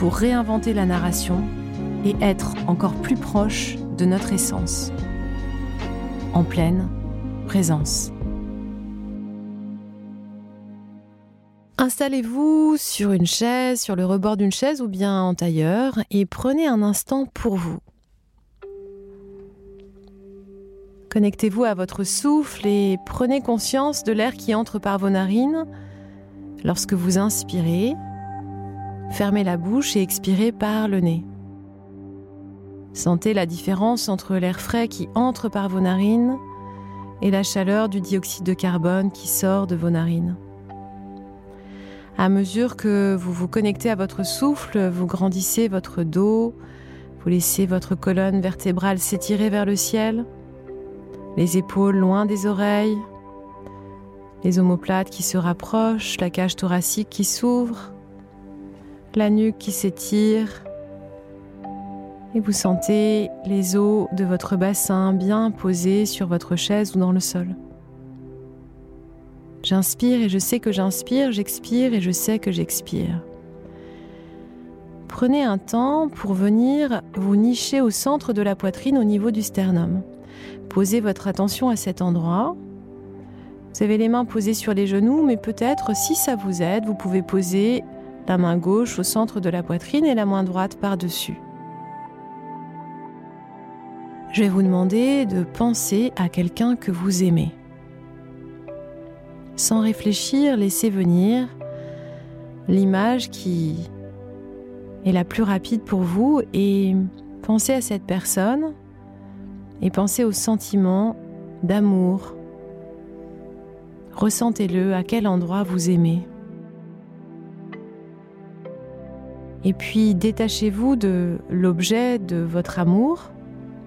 pour réinventer la narration et être encore plus proche de notre essence, en pleine présence. Installez-vous sur une chaise, sur le rebord d'une chaise ou bien en tailleur et prenez un instant pour vous. Connectez-vous à votre souffle et prenez conscience de l'air qui entre par vos narines lorsque vous inspirez. Fermez la bouche et expirez par le nez. Sentez la différence entre l'air frais qui entre par vos narines et la chaleur du dioxyde de carbone qui sort de vos narines. À mesure que vous vous connectez à votre souffle, vous grandissez votre dos, vous laissez votre colonne vertébrale s'étirer vers le ciel, les épaules loin des oreilles, les omoplates qui se rapprochent, la cage thoracique qui s'ouvre, la nuque qui s'étire, et vous sentez les os de votre bassin bien posés sur votre chaise ou dans le sol. J'inspire et je sais que j'inspire, j'expire et je sais que j'expire. Prenez un temps pour venir vous nicher au centre de la poitrine au niveau du sternum. Posez votre attention à cet endroit. Vous avez les mains posées sur les genoux, mais peut-être, si ça vous aide, vous pouvez poser la main gauche au centre de la poitrine et la main droite par-dessus. Je vais vous demander de penser à quelqu'un que vous aimez. Sans réfléchir, laissez venir l'image qui est la plus rapide pour vous et pensez à cette personne et pensez au sentiment d'amour. Ressentez-le, à quel endroit vous aimez. Et puis détachez-vous de l'objet de votre amour,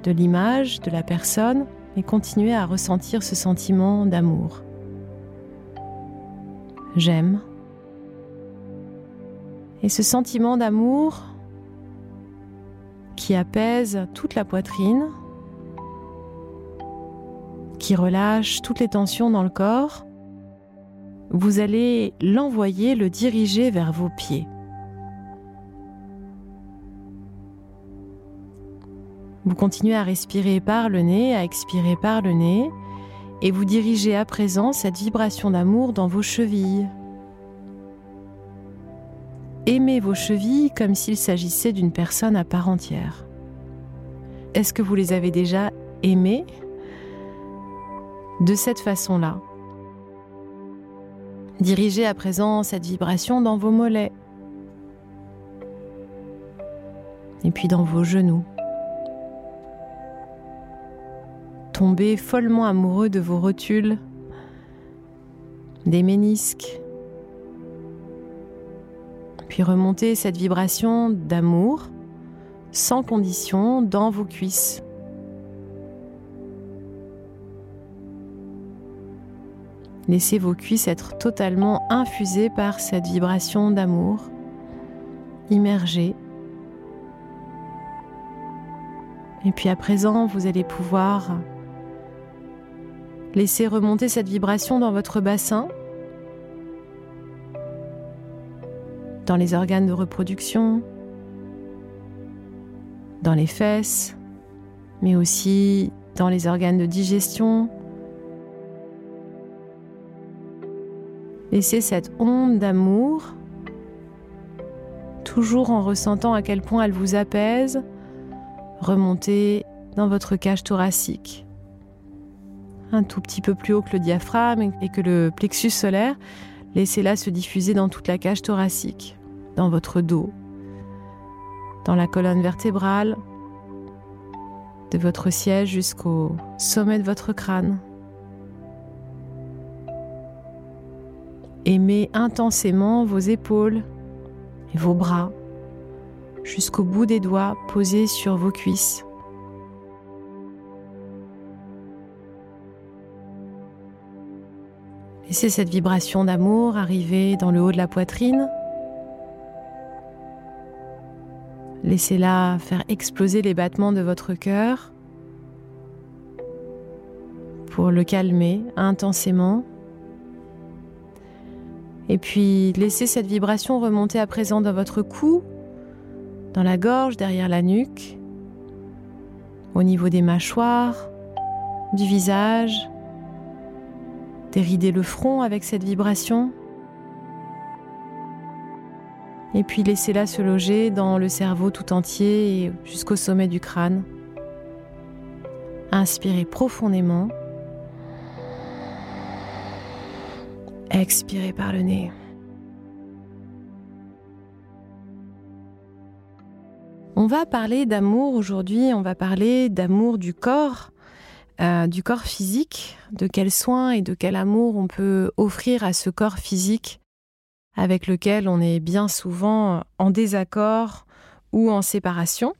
de l'image, de la personne, et continuez à ressentir ce sentiment d'amour j'aime. Et ce sentiment d'amour qui apaise toute la poitrine, qui relâche toutes les tensions dans le corps, vous allez l'envoyer, le diriger vers vos pieds. Vous continuez à respirer par le nez, à expirer par le nez, et vous dirigez à présent cette vibration d'amour dans vos chevilles. Aimez vos chevilles comme s'il s'agissait d'une personne à part entière. Est-ce que vous les avez déjà aimées? De cette façon-là Dirigez à présent cette vibration dans vos mollets et puis dans vos genoux. Tombez follement amoureux de vos rotules, des ménisques, puis remontez cette vibration d'amour sans condition dans vos cuisses. Laissez vos cuisses être totalement infusées par cette vibration d'amour, immergées Et puis à présent, vous allez pouvoir laisser remonter cette vibration dans votre bassin, dans les organes de reproduction, dans les fesses, mais aussi dans les organes de digestion. Laissez cette onde d'amour, toujours en ressentant à quel point elle vous apaise, remonter dans votre cage thoracique. Un tout petit peu plus haut que le diaphragme et que le plexus solaire, laissez-la se diffuser dans toute la cage thoracique, dans votre dos, dans la colonne vertébrale, de votre siège jusqu'au sommet de votre crâne. Aimez intensément vos épaules et vos bras jusqu'au bout des doigts posés sur vos cuisses. Laissez cette vibration d'amour arriver dans le haut de la poitrine. Laissez-la faire exploser les battements de votre cœur pour le calmer intensément. Et puis laissez cette vibration remonter à présent dans votre cou, dans la gorge, derrière la nuque, au niveau des mâchoires, du visage. Déridez le front avec cette vibration. Et puis laissez-la se loger dans le cerveau tout entier et jusqu'au sommet du crâne. Inspirez profondément. Expirez par le nez. On va parler d'amour aujourd'hui, on va parler d'amour du corps, euh, du corps physique, de quels soins et de quel amour on peut offrir à ce corps physique avec lequel on est bien souvent en désaccord ou en séparation.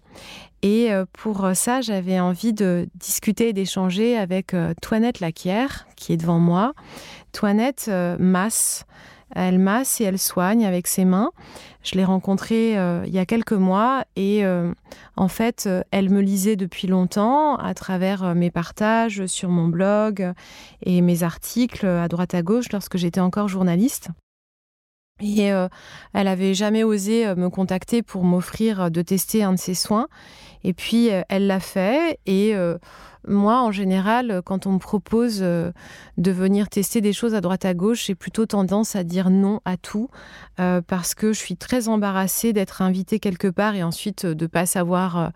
Et euh, pour ça, j'avais envie de discuter et d'échanger avec euh, Toinette Laquière, qui est devant moi. Toinette masse elle masse et elle soigne avec ses mains. Je l'ai rencontrée euh, il y a quelques mois et euh, en fait, euh, elle me lisait depuis longtemps à travers mes partages sur mon blog et mes articles à droite à gauche lorsque j'étais encore journaliste. Et elle avait jamais osé me contacter pour m'offrir de tester un de ses soins. Et puis, elle l'a fait et moi, en général, quand on me propose euh, de venir tester des choses à droite à gauche, j'ai plutôt tendance à dire non à tout euh, parce que je suis très embarrassée d'être invitée quelque part et ensuite euh, de pas savoir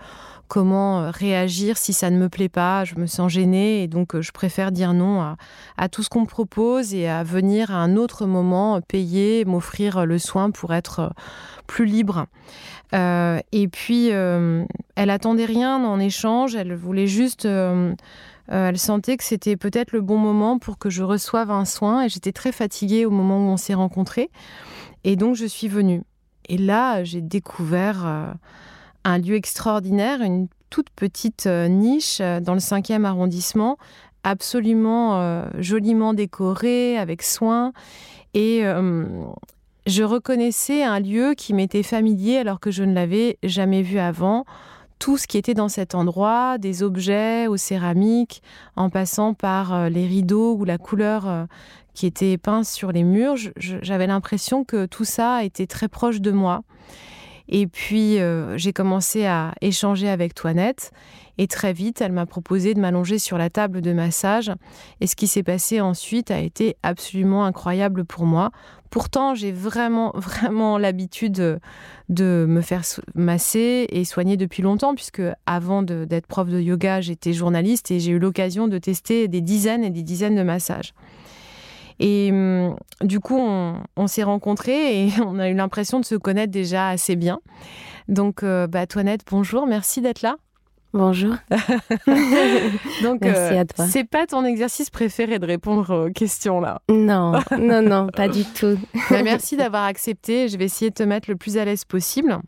comment réagir si ça ne me plaît pas. Je me sens gênée et donc je préfère dire non à, tout ce qu'on me propose et à venir à un autre moment payer, m'offrir le soin pour être plus libre. Et puis, elle attendait rien en échange, elle voulait juste... elle sentait que c'était peut-être le bon moment pour que je reçoive un soin et j'étais très fatiguée au moment où on s'est rencontrés. Et donc, je suis venue. Et là, j'ai découvert un lieu extraordinaire, une toute petite niche dans le 5e arrondissement, absolument joliment décorée, avec soin. Et je reconnaissais un lieu qui m'était familier alors que je ne l'avais jamais vu avant. Tout ce qui était dans cet endroit, des objets aux céramiques, en passant par euh, les rideaux ou la couleur euh, qui était peinte sur les murs, j'avais l'impression que tout ça était très proche de moi. Et puis, euh, j'ai commencé à échanger avec Toinette. Et très vite, elle m'a proposé de m'allonger sur la table de massage. Et ce qui s'est passé ensuite a été absolument incroyable pour moi. Pourtant, j'ai vraiment, vraiment l'habitude de, me faire masser et soigner depuis longtemps, puisque avant d'être prof de yoga, j'étais journaliste et j'ai eu l'occasion de tester des dizaines et des dizaines de massages. Et hum, du coup, on, s'est rencontrés et on a eu l'impression de se connaître déjà assez bien. Donc, euh, bah, Toinette, bonjour, merci d'être là. Bonjour. Donc, Merci euh, à toi. C'est pas ton exercice préféré de répondre aux questions là? Non, non, non, pas du tout. Bah, merci d'avoir accepté. Je vais essayer de te mettre le plus à l'aise possible.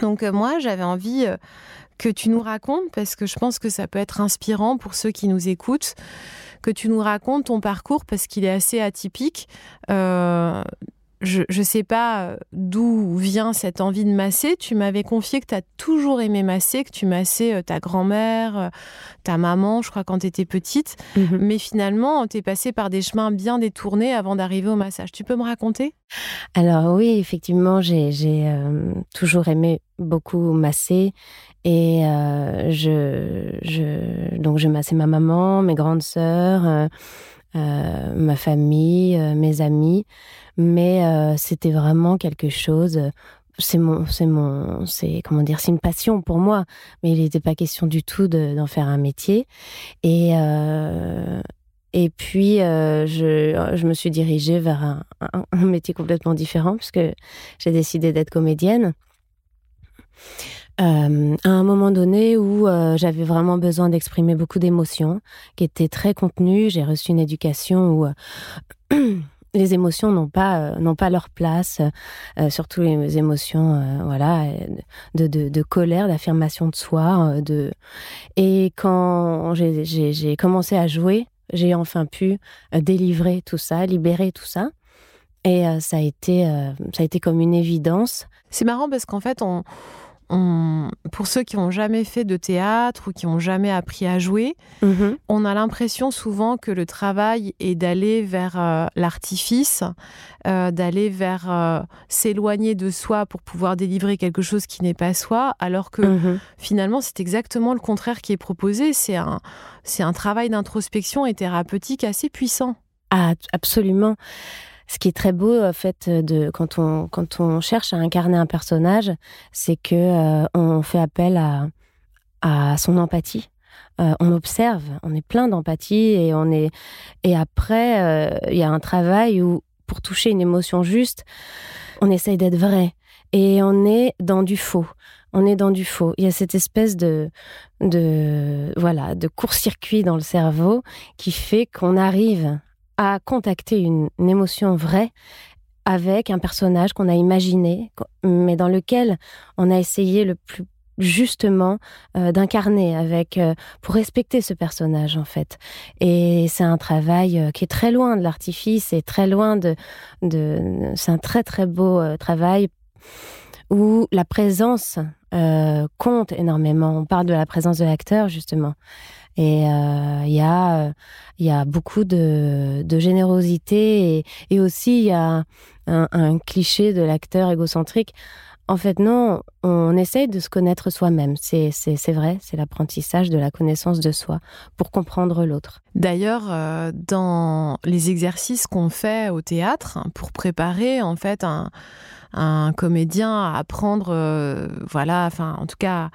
Donc, euh, moi, j'avais envie que tu nous racontes, parce que je pense que ça peut être inspirant pour ceux qui nous écoutent, que tu nous racontes ton parcours parce qu'il est assez atypique. Je ne sais pas euh, d'où vient cette envie de masser. Tu m'avais confié que tu as toujours aimé masser, que tu massais euh, ta grand-mère, euh, ta maman, je crois, quand tu étais petite. Mhm. Mais finalement, tu es passé par des chemins bien détournés avant d'arriver au massage. Tu peux me raconter? Alors oui, effectivement, j'ai euh, toujours aimé beaucoup masser et euh, je, je donc je massais ma maman, mes grandes sœurs, euh, ma famille, mes amis, mais euh, c'était vraiment quelque chose. euh, C'est mon, c'est mon, c'est comment dire, c'est une passion pour moi, mais il n'était pas question du tout de- d'en faire un métier. Et euh, et puis je, je me suis dirigée vers un, métier complètement différent puisque j'ai décidé d'être comédienne. À un moment donné où j'avais vraiment besoin d'exprimer beaucoup d'émotions, qui étaient très contenues, j'ai reçu une éducation où les émotions n'ont pas euh, n'ont pas leur place, euh, surtout les émotions euh, voilà de, de, colère, d'affirmation de soi, de et quand j'ai- commencé à jouer, j'ai enfin pu délivrer tout ça, libérer tout ça. Et ça a été ça a été comme une évidence. C'est marrant parce qu'en fait, on, on- pour ceux qui n'ont jamais fait de théâtre ou qui n'ont jamais appris à jouer, on a l'impression souvent que le travail est d'aller vers euh, l'artifice, euh, d'aller vers euh, s'éloigner de soi pour pouvoir délivrer quelque chose qui n'est pas soi, alors que Mhm. finalement c'est exactement le contraire qui est proposé. C'est un, c'est un travail d'introspection et thérapeutique assez puissant. Ah, absolument. Ce qui est très beau, en fait, de quand on quand on cherche à incarner un personnage, c'est que euh, on fait appel à à son empathie. Euh, on observe, on est plein d'empathie et on est et après euh, il y a un travail où pour toucher une émotion juste, on essaye d'être vrai et on est dans du faux. On est dans du faux. Il y a cette espèce de de voilà de court-circuit dans le cerveau qui fait qu'on arrive à contacter une, émotion vraie avec un personnage qu'on a imaginé, mais dans lequel on a essayé le plus justement euh, d'incarner avec euh, pour respecter ce personnage en fait. Et c'est un travail euh, qui est très loin de l'artifice et très loin de, de c'est un très très beau travail où la présence compte énormément. On parle de la présence de l'acteur justement et euh, il y a euh, y a beaucoup de, générosité et, aussi il y a un, cliché de l'acteur égocentrique. En fait, non, on essaye de se connaître soi-même. C'est, vrai, c'est l'apprentissage de la connaissance de soi pour comprendre l'autre. D'ailleurs, euh, dans les exercices qu'on fait au théâtre pour préparer en fait un, comédien à apprendre, voilà, enfin en tout cas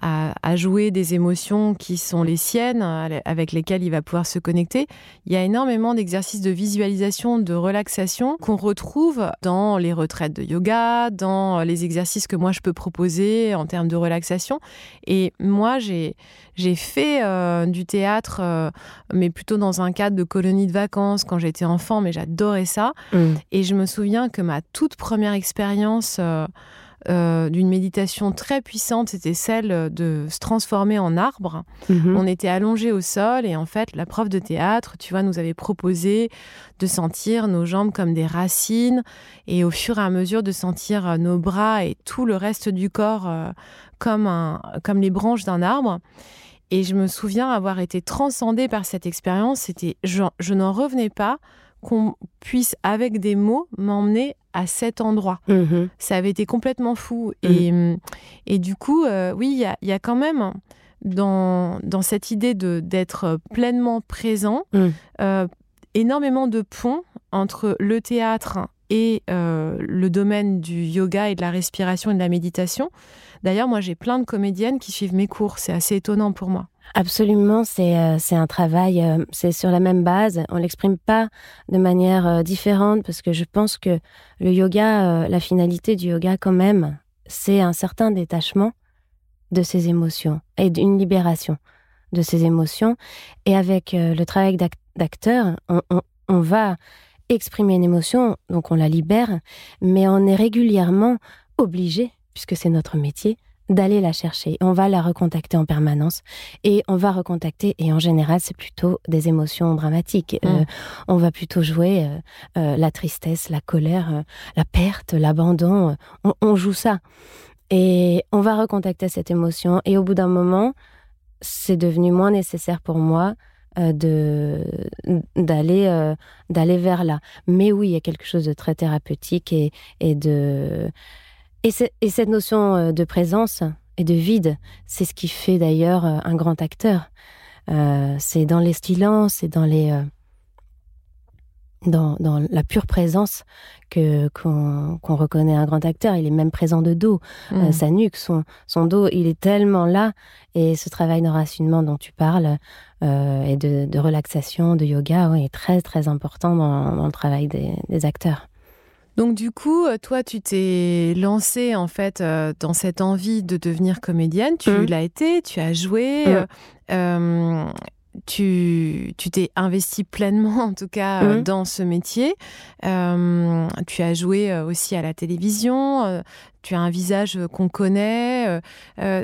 à, à jouer des émotions qui sont les siennes, avec lesquelles il va pouvoir se connecter. Il y a énormément d'exercices de visualisation, de relaxation qu'on retrouve dans les retraites de yoga, dans les exercices que moi je peux proposer en termes de relaxation. Et moi, j'ai j'ai fait euh, du théâtre, euh, mais plutôt dans un cadre de colonie de vacances quand j'étais enfant, mais j'adorais ça. Mm. Et je me souviens que ma toute première expérience euh, euh, d'une méditation très puissante, c'était celle de se transformer en arbre. Mhm. On était allongés au sol et en fait, la prof de théâtre, tu vois, nous avait proposé de sentir nos jambes comme des racines et au fur et à mesure de sentir euh, nos bras et tout le reste du corps euh, comme, un, comme les branches d'un arbre. Et je me souviens avoir été transcendée par cette expérience. C'était, je, je n'en revenais pas qu'on puisse, avec des mots, m'emmener à cet endroit. Mhm. Ça avait été complètement fou. Et, et du coup, euh, oui, il y a, y a quand même dans, dans cette idée de, d'être pleinement présent, Mm. euh, énormément de ponts entre le théâtre et euh, le domaine du yoga et de la respiration et de la méditation. D'ailleurs, moi, j'ai plein de comédiennes qui suivent mes cours. C'est assez étonnant pour moi. Absolument, c'est euh, c'est un travail, euh, c'est sur la même base. On l'exprime pas de manière euh, différente parce que je pense que le yoga, la finalité du yoga quand même, c'est un certain détachement de ses émotions et d'une libération de ses émotions. Et avec le travail d'ac- d'acteur, on va exprimer une émotion, donc on la libère, mais on est régulièrement obligé, puisque c'est notre métier, d'aller la chercher. On va la recontacter en permanence et on va recontacter, et en général, c'est plutôt des émotions dramatiques. Euh, mm. on va plutôt jouer euh, euh, la tristesse, la colère, la perte, l'abandon. On, joue ça. Et on va recontacter cette émotion. Et au bout d'un moment, c'est devenu moins nécessaire pour moi de d'aller d'aller vers là. Mais oui, il y a quelque chose de très thérapeutique et, et de et, cette notion de présence et de vide, c'est ce qui fait d'ailleurs un grand acteur. c'est dans les silences, c'est dans les dans, la pure présence que qu'on reconnaît un grand acteur. Il est même présent de dos, mmh. sa nuque, son, son dos, il est tellement là. Et ce travail d'enracinement dont tu parles et de, relaxation, de yoga, est très très important dans, le travail des acteurs. Donc du coup, euh, toi, tu t'es lancée en fait euh, dans cette envie de devenir comédienne. Tu mmh. l'as été, tu as joué, mmh. euh, tu t'es investi pleinement en tout cas mmh. dans ce métier. tu as joué aussi à la télévision. tu as un visage qu'on connaît.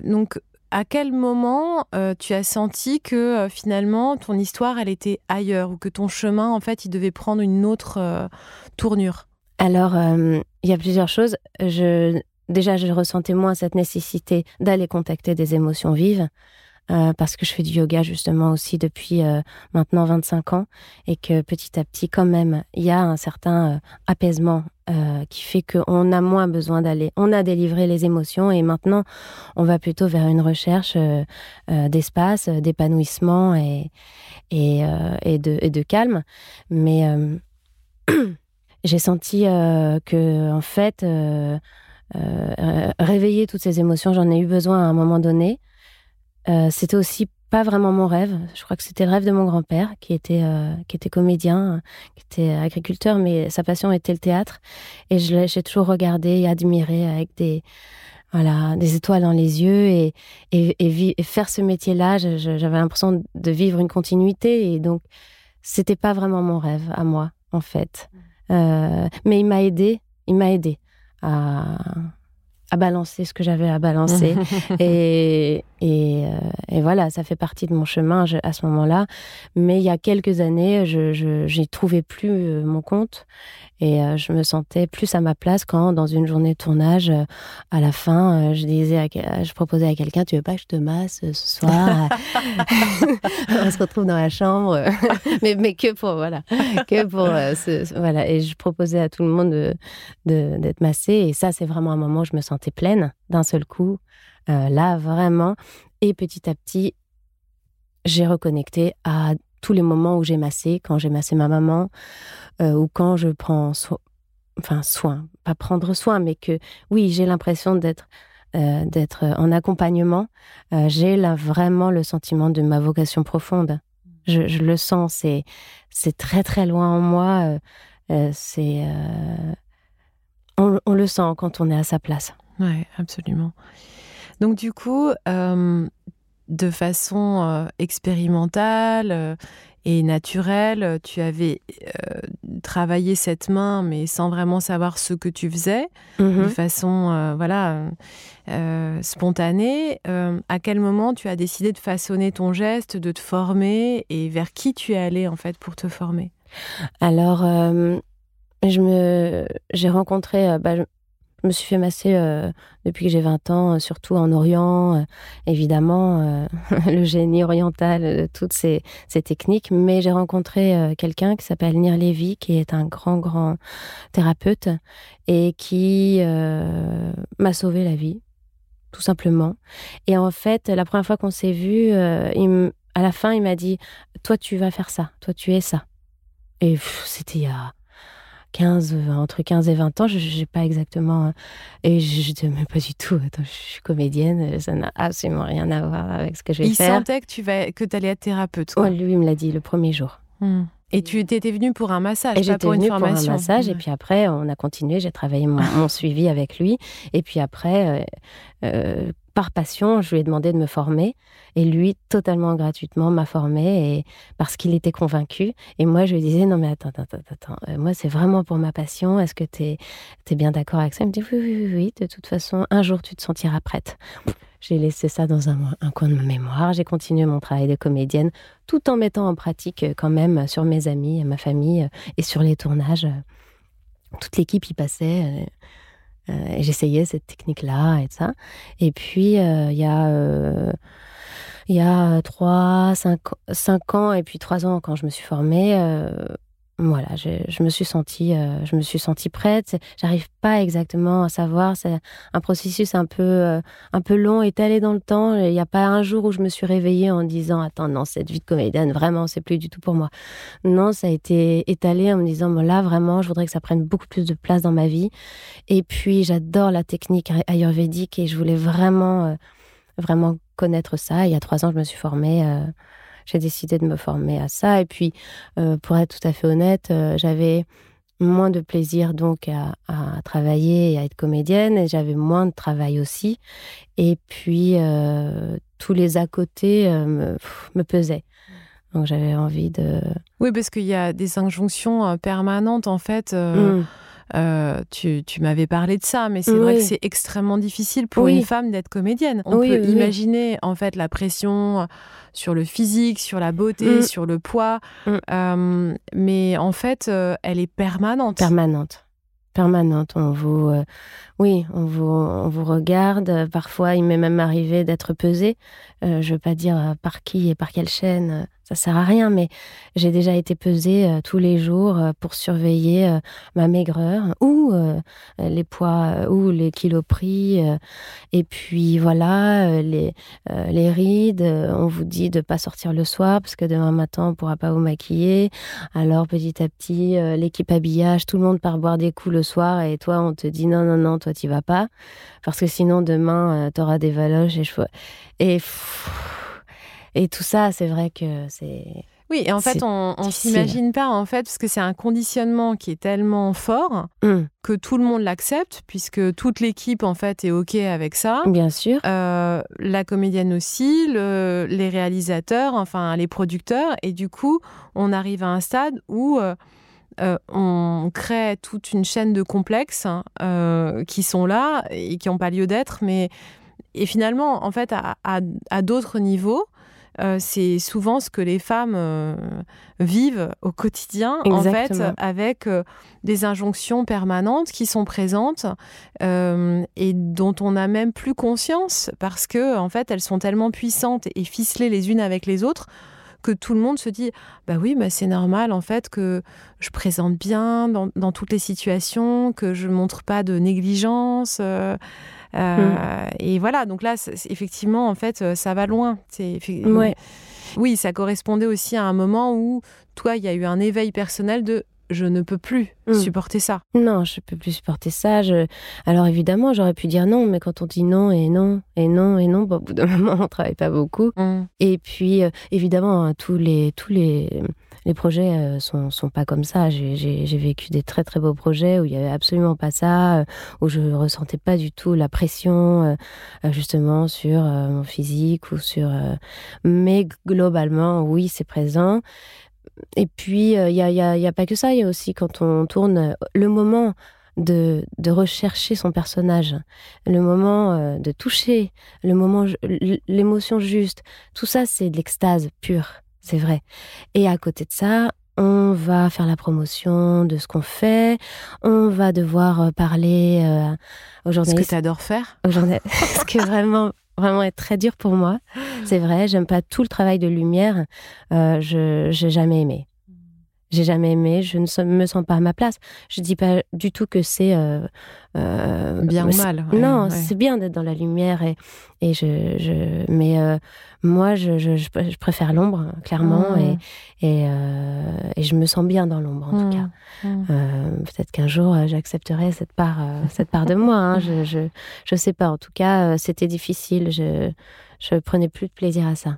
donc à quel moment tu as senti que finalement ton histoire elle était ailleurs ou que ton chemin en fait il devait prendre une autre tournure? Alors, euh, il y a plusieurs choses. Je, déjà, je ressentais moins cette nécessité d'aller contacter des émotions vives. Euh, parce que je fais du yoga justement aussi depuis euh, maintenant 25 ans et que petit à petit quand même il y a un certain apaisement qui fait qu'on a moins besoin d'aller. On a délivré les émotions et maintenant on va plutôt vers une recherche d'espace, d'épanouissement et, de, et de calme. Mais j'ai senti euh, que en fait euh, euh, réveiller toutes ces émotions, j'en ai eu besoin à un moment donné. c'était aussi pas vraiment mon rêve. Je crois que c'était le rêve de mon grand-père, qui était qui était comédien, qui était agriculteur, mais sa passion était le théâtre. Et je j'ai toujours regardé et admiré avec des voilà des étoiles dans les yeux et et, et, faire ce métier-là. J'avais l'impression de vivre une continuité et donc c'était pas vraiment mon rêve à moi en fait. Euh, mais il m'a aidé, il m'a aidé à, à balancer ce que j'avais à balancer. et, et, euh, et, voilà, ça fait partie de mon chemin à ce moment-là. Mais il y a quelques années, je, je trouvais plus euh, mon compte et euh, je me sentais plus à ma place quand, dans une journée de tournage, à la fin, je disais, à, je proposais à quelqu'un, tu veux pas que je te masse ce soir? On se retrouve dans la chambre, mais, mais que pour voilà, que pour ce, voilà. Et je proposais à tout le monde de d'être massé. Et ça, c'est vraiment un moment où je me sentais pleine d'un seul coup. Euh, là, vraiment. Et petit à petit, j'ai reconnecté à tous les moments où j'ai massé, quand j'ai massé ma maman, euh, ou quand je prends enfin, soin, pas prendre soin, mais que oui, j'ai l'impression d'être euh, en accompagnement. j'ai là vraiment le sentiment de ma vocation profonde. Je, le sens, c'est très très loin en moi. c'est on, on, le sent quand on est à sa place. Oui, absolument. Donc du coup, euh, de façon euh, expérimentale euh, et naturelle, tu avais travaillé cette main, mais sans vraiment savoir ce que tu faisais, de mm-hmm. façon voilà spontanée. à quel moment tu as décidé de façonner ton geste, de te former, et vers qui tu es allé en fait pour te former? Alors, je me, j'ai rencontré. Bah, je me suis fait masser euh, depuis que j'ai 20 ans, euh, surtout en Orient, euh, évidemment, le génie oriental, toutes ces, techniques. Mais j'ai rencontré quelqu'un qui s'appelle Nir Levy, qui est un grand, grand thérapeute et qui m'a sauvé la vie, tout simplement. Et en fait, la première fois qu'on s'est vu, à la fin, il m'a dit Toi, tu vas faire ça, toi, tu es ça. Et c'était il y a 15, entre 15 et 20 ans, je n'ai pas exactement. Euh, et je ne disais même pas du tout, attends, je suis comédienne, ça n'a absolument rien à voir avec ce que je vais faire. Il sentait que tu vas, que allais être thérapeute. Quoi. lui, il me l'a dit le premier jour. Hmm. Et tu étais venue pour un massage, et pas pour une formation. pour un massage, et puis après, on a continué, j'ai travaillé mon, suivi avec lui. Et puis après, euh, euh, par passion, je lui ai demandé de me former. Et lui, totalement gratuitement, m'a formé parce qu'il était convaincu. Et moi, je lui disais, non, mais attends, attends, attends, euh, moi, c'est vraiment pour ma passion. Est-ce que tu es, bien d'accord avec ça? Il me dit, oui, oui, oui, oui, de toute façon, un jour, tu te sentiras prête. J'ai laissé ça dans un, coin de ma mémoire. J'ai continué mon travail de comédienne tout en mettant en pratique euh, quand même sur mes amis, ma famille et sur les tournages. Toute l'équipe y passait. Euh, j'essayais cette technique-là et ça. Et puis, euh, il y a euh, il y a 3, 5, 5, ans et puis 3 ans quand je me suis formée, voilà, je, me suis sentie, euh, je me suis sentie prête. J'arrive pas exactement à savoir. C'est un processus un peu, euh, un peu long, étalé dans le temps. Il n'y a pas un jour où je me suis réveillée en disant attends non cette vie de comédienne vraiment c'est plus du tout pour moi. Non, ça a été étalé en me disant bon là vraiment je voudrais que ça prenne beaucoup plus de place dans ma vie. Et puis j'adore la technique ayurvédique et je voulais vraiment, euh, vraiment connaître ça. Il y a trois ans je me suis formée j'ai décidé de me former à ça. Et puis, euh, pour être tout à fait honnête, euh, j'avais moins de plaisir donc à, travailler et à être comédienne et j'avais moins de travail aussi. Et puis, euh, tous les à côté me, me pesaient. Donc j'avais envie de... Oui, parce qu'il y a des injonctions permanentes en fait. Mmh. Euh, tu, m'avais parlé de ça, mais c'est vrai que c'est extrêmement difficile pour une femme d'être comédienne. On peut imaginer en fait la pression sur le physique, sur la beauté, mm. sur le poids, mm. euh, mais en fait, euh, elle est permanente. Permanente permanente. On vous, oui, on vous, on vous regarde. Parfois, il m'est même arrivé d'être pesé. je ne veux pas dire par qui et par quelle chaîne ça sert à rien, mais j'ai déjà été pesée euh, tous les jours euh, pour surveiller euh, ma maigreur ou les poids ou les kilos pris. et puis voilà, les, les rides, on vous dit de pas sortir le soir parce que demain matin on pourra pas vous maquiller. Alors petit à petit, l'équipe habillage, tout le monde part boire des coups le soir et toi on te dit non non non, toi tu vas pas parce que sinon demain tu auras des valoches et je et et tout ça, c'est vrai que c'est. Oui, et en fait, on, ne s'imagine pas, en fait, parce que c'est un conditionnement qui est tellement fort mmh. que tout le monde l'accepte, puisque toute l'équipe, en fait, est OK avec ça. Bien sûr. Euh, la comédienne aussi, les réalisateurs, enfin, les producteurs. Et du coup, on arrive à un stade où euh, euh, on crée toute une chaîne de complexes qui sont là et qui n'ont pas lieu d'être, mais. Et finalement, en fait, à d'autres niveaux, euh, c'est souvent ce que les femmes euh, vivent au quotidien, en fait, avec euh, des injonctions permanentes qui sont présentes et dont on n'a même plus conscience parce que, en fait, elles sont tellement puissantes et ficelées les unes avec les autres que tout le monde se dit bah oui bah c'est normal en fait que je présente bien dans, dans, toutes les situations que je montre pas de négligence euh, et voilà, donc là, effectivement, en fait, euh, ça va loin. Ouais. Oui, ça correspondait aussi à un moment où, toi, il y a eu un éveil personnel de je ne peux plus mm. supporter ça. Non, je peux plus supporter ça. Je... Alors évidemment, j'aurais pu dire non, mais quand on dit non et non et non et non, bon, au bout d'un moment, on travaille pas beaucoup. Mm. Et puis, euh, évidemment, hein, tous les tous les les projets euh, sont, pas comme ça. J'ai vécu des très très beaux projets où il y avait absolument pas ça, euh, où je ressentais pas du tout la pression euh, justement sur mon physique ou sur. Mais globalement, oui, c'est présent. Et puis il y a, y, a, pas que ça. Il y a aussi quand on tourne le moment. De, de, rechercher son personnage, le moment de toucher, le moment, l'émotion juste, tout ça c'est de l'extase pure c'est vrai. Et à côté de ça, on va faire la promotion de ce qu'on fait, on va devoir euh, parler euh, aux journalistes. Ce que tu adores faire Ce qui vraiment vraiment est très dur pour moi. C'est vrai, j'aime pas tout le travail de lumière. Euh, je j'ai jamais aimé j'ai jamais aimé, je ne me sens pas à ma place. Je dis pas du tout que c'est euh, euh, bien ou mal. non, c'est bien d'être dans la lumière et, et je, je mais euh, moi je, je, je, préfère l'ombre clairement mmh. et et, et, je me sens bien dans l'ombre en tout mmh. cas. Mmh. Peut-être qu'un jour j'accepterai cette part cette part de moi. Hein. je, je je sais pas. En tout cas, c'était difficile. Je je prenais plus de plaisir à ça.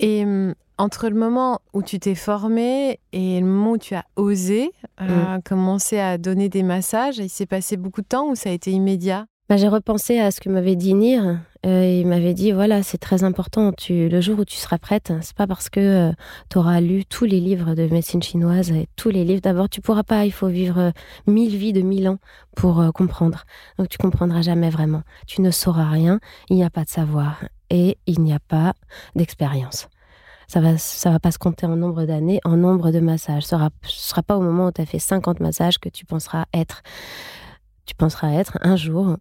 Et hum, entre le moment où tu t'es formé et le moment où tu as osé euh, mm. commencer à donner des massages, il s'est passé beaucoup de temps ou ça a été immédiat? Bah, J'ai repensé à ce que m'avait dit Nir. Euh, il m'avait dit voilà, c'est très important. Tu, le jour où tu seras prête, c'est pas parce que euh, tu auras lu tous les livres de médecine chinoise et tous les livres. D'abord, tu pourras pas. Il faut vivre euh, mille vies de mille ans pour comprendre. Donc, tu comprendras jamais vraiment. Tu ne sauras rien. Il n'y a pas de savoir et il n'y a pas d'expérience. Ça va, ça va pas se compter en nombre d'années, en nombre de massages. Ce sera, sera pas au moment où tu as fait 50 massages que tu penseras être. Tu penseras être un jour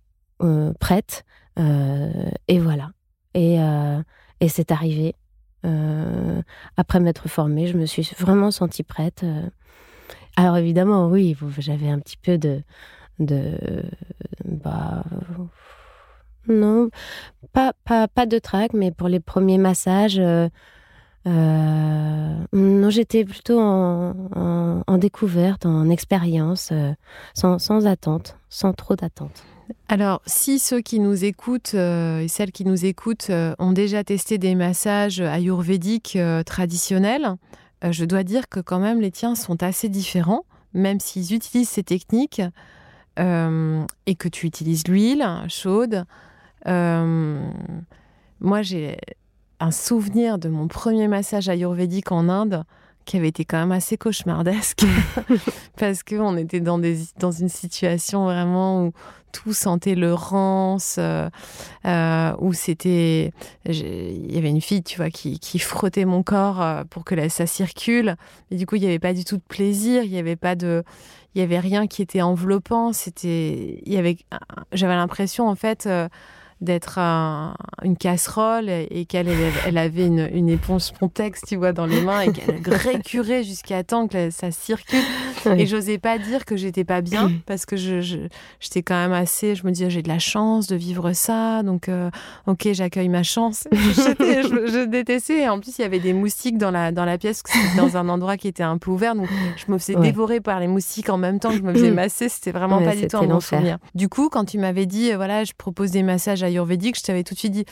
prête euh, et voilà. Et, euh, et c'est arrivé. Euh, après m'être formée, je me suis vraiment sentie prête. Alors évidemment, oui, j'avais un petit peu de, de bah, non, pas, pas, pas de trac, mais pour les premiers massages, non, j'étais plutôt en, découverte, en expérience, sans, sans attente, sans trop d'attente. Alors, si ceux qui nous écoutent euh, et celles qui nous écoutent euh, ont déjà testé des massages ayurvédiques euh, traditionnels, je dois dire que quand même les tiens sont assez différents, même s'ils utilisent ces techniques et que tu utilises l'huile chaude. moi, j'ai un souvenir de mon premier massage ayurvédique en Inde qui avait été quand même assez cauchemardesque parce qu'on était dans, des, dans une situation vraiment où tout sentait le rance, euh, euh, où c'était... Il y avait une fille, tu vois, qui, qui frottait mon corps euh, pour que ça circule. Et du coup, il n'y avait pas du tout de plaisir, il n'y avait pas de... Il y avait rien qui était enveloppant, c'était... Il y avait... J'avais l'impression, en fait d'être une casserole et qu'elle elle avait une, une, éponge Spontex, tu vois, dans les mains et qu'elle récurait jusqu'à temps que ça circule. Et j'osais pas dire que j'étais pas bien parce que je, j'étais quand même assez. Je me disais, j'ai de la chance de vivre ça, donc euh, ok, j'accueille ma chance. je, détestais. En plus, il y avait des moustiques dans la, dans la pièce, dans un endroit qui était un peu ouvert, donc je me faisais dévorer par les moustiques en même temps que je me faisais masser. C'était vraiment pas du tout un bon souvenir. Du coup, quand tu m'avais dit, euh, voilà, je propose des massages ayurvédiques, je t'avais tout de suite dit,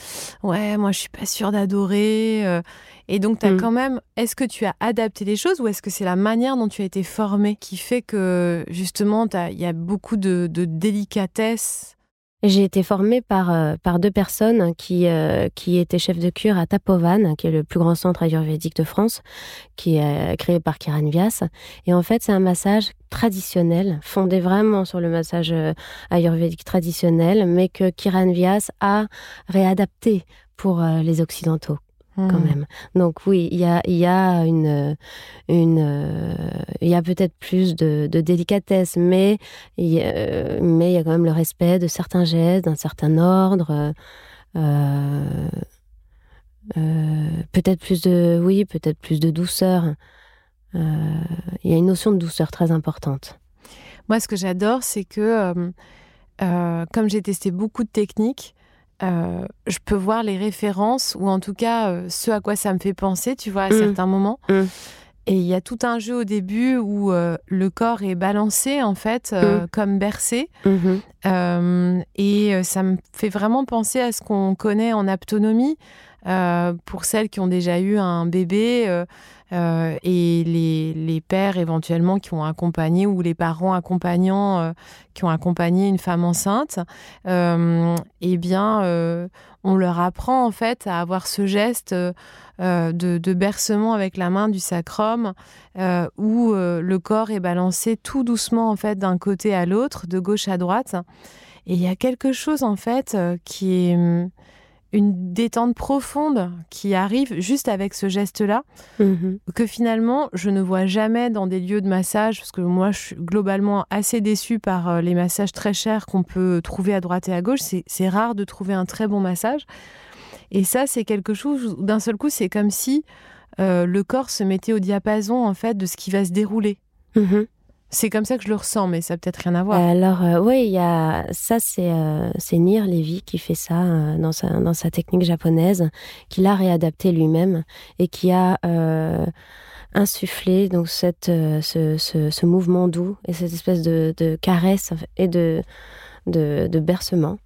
ouais, moi, je suis pas sûre d'adorer. Et donc, tu as mm. quand même, est-ce que tu as adapté les choses ou est-ce que c'est la manière dont tu as été formée qui fait que justement, il y a beaucoup de, délicatesse? J'ai été formée par, euh, par deux personnes qui, euh, qui étaient chefs de cure à Tapovan, qui est le plus grand centre ayurvédique de France, qui est euh, créé par Kiran Vyas. Et en fait, c'est un massage traditionnel, fondé vraiment sur le massage ayurvédique traditionnel, mais que Kiran Vyas a réadapté pour les Occidentaux quand hmm. même. Donc oui, il y a, y a une, une, il y a peut-être plus de, de, délicatesse, mais il y a, mais il y a quand même le respect de certains gestes, d'un certain ordre. Euh, euh, peut-être plus de, oui, peut-être plus de douceur. Euh, il y a une notion de douceur très importante. Moi, ce que j'adore, c'est que comme j'ai testé beaucoup de techniques, euh, je peux voir les références ou en tout cas euh, ce à quoi ça me fait penser, tu vois, à mmh. certains moments. Mmh. Et il y a tout un jeu au début où euh, le corps est balancé, en fait, mmh. comme bercé. et ça me fait vraiment penser à ce qu'on connaît en aptonomie. pour celles qui ont déjà eu un bébé, euh, et les, les, pères éventuellement qui ont accompagné ou les parents accompagnants euh, qui ont accompagné une femme enceinte, euh, eh bien, on leur apprend en fait à avoir ce geste de, de, bercement avec la main du sacrum où le corps est balancé tout doucement en fait d'un côté à l'autre, de gauche à droite. Et il y a quelque chose en fait qui est une détente profonde qui arrive juste avec ce geste-là, mhm. que finalement je ne vois jamais dans des lieux de massage, parce que moi je suis globalement assez déçue par euh, les massages très chers qu'on peut trouver à droite et à gauche. C'est rare de trouver un très bon massage. Et ça, c'est quelque chose, d'un seul coup, c'est comme si euh, le corps se mettait au diapason en fait de ce qui va se dérouler. Mhm. C'est comme ça que je le ressens, mais ça n'a peut-être rien à voir. Alors, euh, oui, a ça, c'est euh, Nir Levy qui fait ça euh, dans, sa, technique japonaise, qui l'a réadapté lui-même et qui a insufflé donc cette, ce, mouvement doux et cette espèce de, caresse et de bercement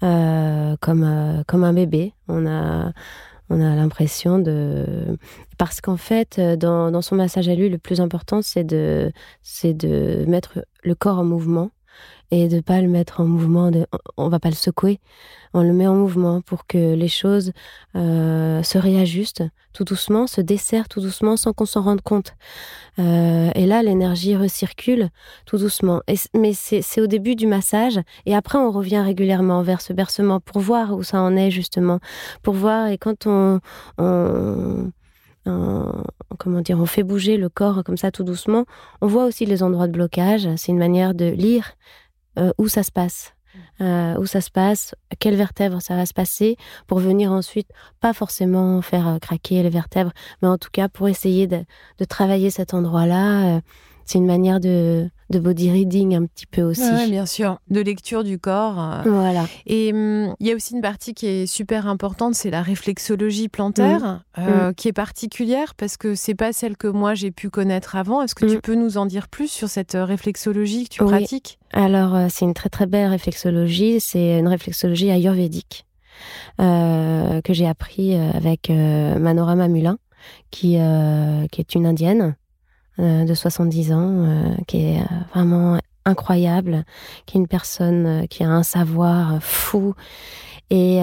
comme, comme un bébé. On a on a l'impression de parce qu'en fait euh, dans, son massage à lui le plus important c'est de c'est de mettre le corps en mouvement et de pas le mettre en mouvement. De, on va pas le secouer, on le met en mouvement pour que les choses euh, se réajustent tout doucement, se desserrent tout doucement sans qu'on s'en rende compte. Euh, et là, l'énergie recircule tout doucement. mais c'est au début du massage et après on revient régulièrement vers ce bercement pour voir où ça en est justement, pour voir et quand on, on comment dire, on fait bouger le corps comme ça tout doucement. On voit aussi les endroits de blocage. C'est une manière de lire euh, où ça se passe. Euh, où ça se passe, quelle vertèbre ça va se passer, pour venir ensuite, pas forcément faire euh, craquer les vertèbres, mais en tout cas pour essayer de, de travailler cet endroit-là. c'est une manière de, de body reading un petit peu aussi. Oui, bien sûr, de lecture du corps. Euh. Voilà. Et hum, il y a aussi une partie qui est super importante, c'est la réflexologie plantaire, mmh. Euh, mmh. qui est particulière parce que c'est pas celle que moi j'ai pu connaître avant. Est-ce que tu mmh. peux nous en dire plus sur cette euh, réflexologie que tu pratiques? Alors, c'est une très très belle réflexologie. C'est une réflexologie ayurvédique que j'ai appris avec Manorama Mulin, qui, qui est une indienne euh, de 70 ans, euh, qui est euh, vraiment incroyable, qui est une personne qui a un savoir fou et,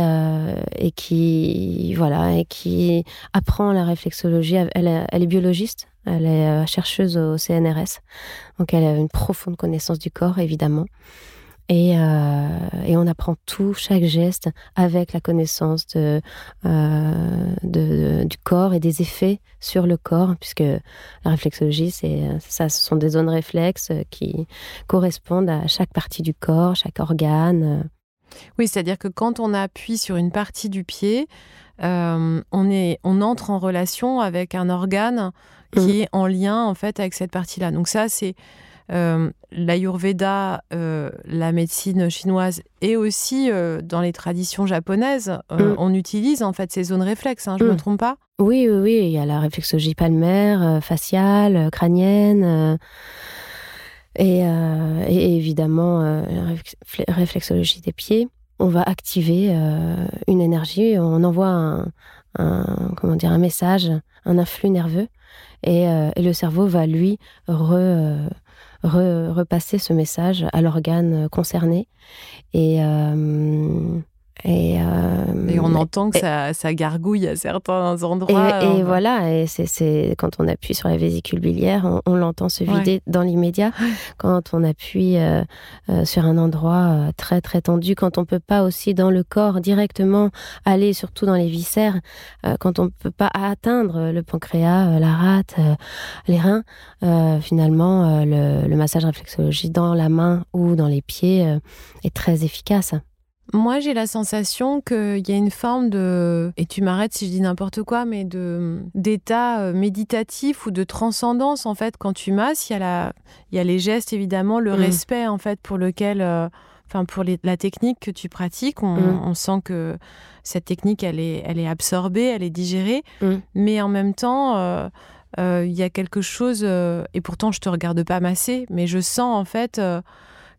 et qui voilà et qui apprend la réflexologie. Elle, elle est biologiste, elle est chercheuse au CNRS, donc elle a une profonde connaissance du corps évidemment. Et, euh, et, on apprend tout, chaque geste, avec la connaissance de, euh, de, du corps et des effets sur le corps, puisque la réflexologie, c'est ça, ce sont des zones réflexes qui correspondent à chaque partie du corps, chaque organe. Oui, c'est-à-dire que quand on appuie sur une partie du pied, euh, on, est, on entre en relation avec un organe qui mmh. est en lien en fait avec cette partie-là. Donc ça, c'est euh, l'ayurveda, euh, la médecine chinoise et aussi euh, dans les traditions japonaises, mm. on utilise en fait ces zones réflexes, hein, je ne me mm. trompe pas? Oui, oui, oui, il y a la réflexologie palmaire, faciale, crânienne. Et, évidemment la réflexologie des pieds. On va activer une énergie, on envoie un, comment dire, un message, un influx nerveux, et, le cerveau va lui re, repasser ce message à l'organe concerné. Et euh, et, euh, et, on entend que ça, ça, gargouille à certains endroits. Et, et voilà, et c'est quand on appuie sur la vésicule biliaire, on, l'entend se vider dans l'immédiat. Quand on appuie euh, euh, sur un endroit très très tendu, quand on peut pas aussi dans le corps directement aller, surtout dans les viscères, quand on peut pas atteindre le pancréas, la rate, les reins, finalement, le, le massage réflexologie dans la main ou dans les pieds est très efficace. Moi, j'ai la sensation qu'il y a une forme de, et tu m'arrêtes si je dis n'importe quoi, mais de d'état euh, méditatif ou de transcendance en fait quand tu masses. Il y a la, il y a les gestes évidemment, le mm. respect en fait pour lequel, euh, enfin pour la technique que tu pratiques. On, mm. sent que cette technique, elle est, elle est absorbée, elle est digérée, mm. mais en même temps. Euh, il y a quelque chose, et pourtant je te regarde pas masser, mais je sens en fait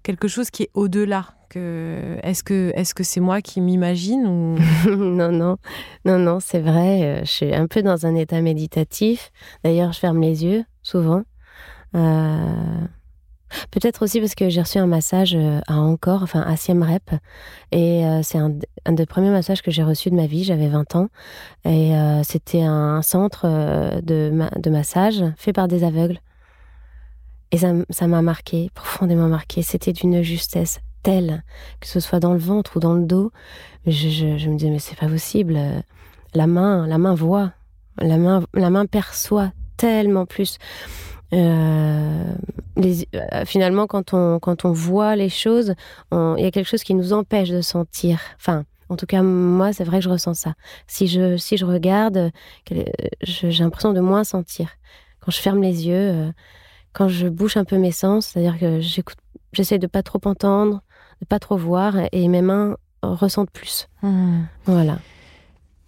quelque chose qui est au-delà, est-ce que est-ce que c'est moi qui m'imagine ou non non. Non non c'est vrai euh, je suis un peu dans un état méditatif. D'ailleurs je ferme les yeux souvent. Euh, peut-être aussi parce que j'ai reçu un massage euh, à encore enfin à Siem Rep et c'est un, des premiers massages que j'ai reçu de ma vie j'avais 20 ans. Et c'était un centre de, de massage fait par des aveugles. Et ça m'a marqué, profondément marqué. C'était d'une justesse telle, que ce soit dans le ventre ou dans le dos. Je, me disais, mais c'est pas possible. La main, la main voit, la main, la main perçoit tellement plus. Euh, euh, finalement, quand on, quand on voit les choses, il y a quelque chose qui nous empêche de sentir. Enfin, en tout cas, moi, c'est vrai que je ressens ça. Si je, si je regarde, j'ai l'impression de moins sentir. Quand je ferme les yeux, euh, quand je bouche un peu mes sens, c'est-à-dire que j'écoute, j'essaie de pas trop entendre, de pas trop voir, et mes mains ressentent plus. Hmm. Voilà.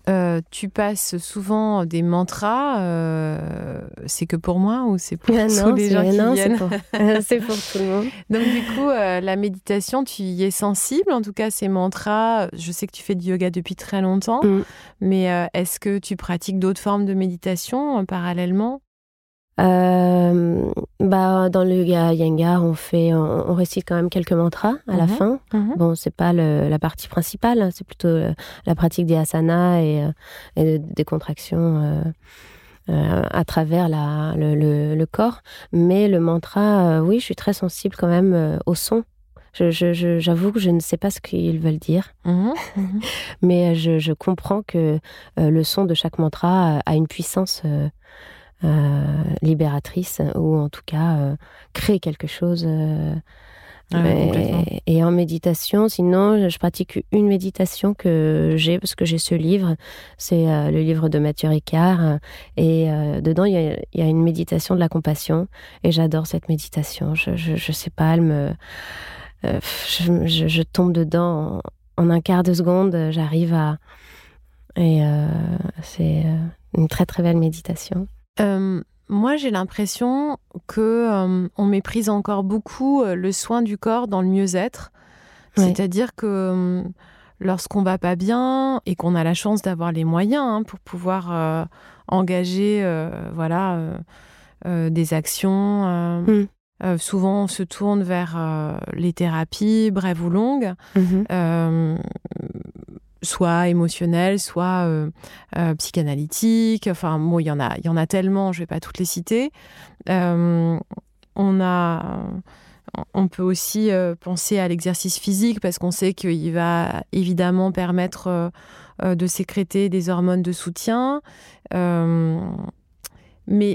Euh, tu passes souvent des mantras, euh, c'est que pour moi ou c'est pour ah tous les gens qui viennent C'est pour, tout le monde. Donc du coup, euh, la méditation, tu y es sensible, en tout cas ces mantras. Je sais que tu fais du yoga depuis très longtemps, mm. mais est-ce que tu pratiques d'autres formes de méditation parallèlement? Euh, bah, dans le Yengar, on fait, on, récite quand même quelques mantras à la mhm. fin. Mhm. Bon, c'est pas la partie principale, hein, c'est plutôt euh, la pratique des asanas et, euh, des contractions à travers la, le, corps. Mais le mantra, oui, je suis très sensible quand même au son. J'avoue que je ne sais pas ce qu'ils veulent dire, mhm. mais je, comprends que le son de chaque mantra a une puissance euh, libératrice ou en tout cas euh, créer quelque chose. Euh, et, en méditation, sinon, je pratique une méditation que j'ai parce que j'ai ce livre. C'est le livre de Mathieu Ricard. et dedans, il y, a, une méditation de la compassion. Et j'adore cette méditation. Je, je, sais pas, elle me. Je, tombe dedans en, un quart de seconde. J'arrive à. Et c'est une très très belle méditation. Euh, moi, j'ai l'impression que euh, on méprise encore beaucoup euh, le soin du corps dans le mieux-être. C'est-à-dire que lorsqu'on va pas bien et qu'on a la chance d'avoir les moyens hein, pour pouvoir engager, voilà, des actions. Mm. souvent, on se tourne vers les thérapies, brèves ou longues. Mm-hmm soit émotionnel, soit euh, euh, psychanalytique. Enfin, bon, il y en a, il y en a tellement, je vais pas toutes les citer. Euh, on a, on peut aussi penser à l'exercice physique parce qu'on sait qu'il va évidemment permettre de sécréter des hormones de soutien. mais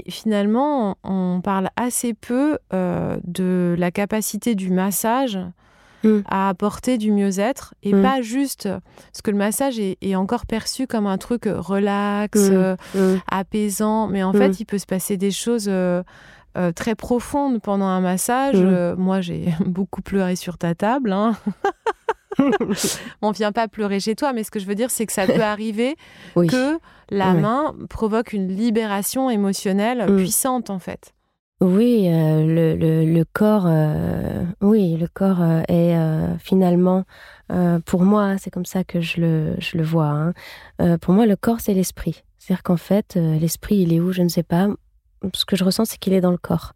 finalement, on parle assez peu de la capacité du massage Mm. à apporter du mieux-être et mm. pas juste parce que le massage est, encore perçu comme un truc relax, mm. euh, apaisant, mais en fait il peut se passer des choses euh, euh, très profondes pendant un massage. moi j'ai beaucoup pleuré sur ta table. Hein. on vient pas pleurer chez toi, mais ce que je veux dire, c'est que ça peut arriver que la main provoque une libération émotionnelle puissante, en fait. Oui, euh, le, le, le, corps, euh, oui, le corps euh, est finalement, pour moi, c'est comme ça que je le, je le vois. Hein. pour moi, le corps, c'est l'esprit. C'est-à-dire qu'en fait, l'esprit, il est où Je ne sais pas ce que je ressens, c'est qu'il est dans le corps.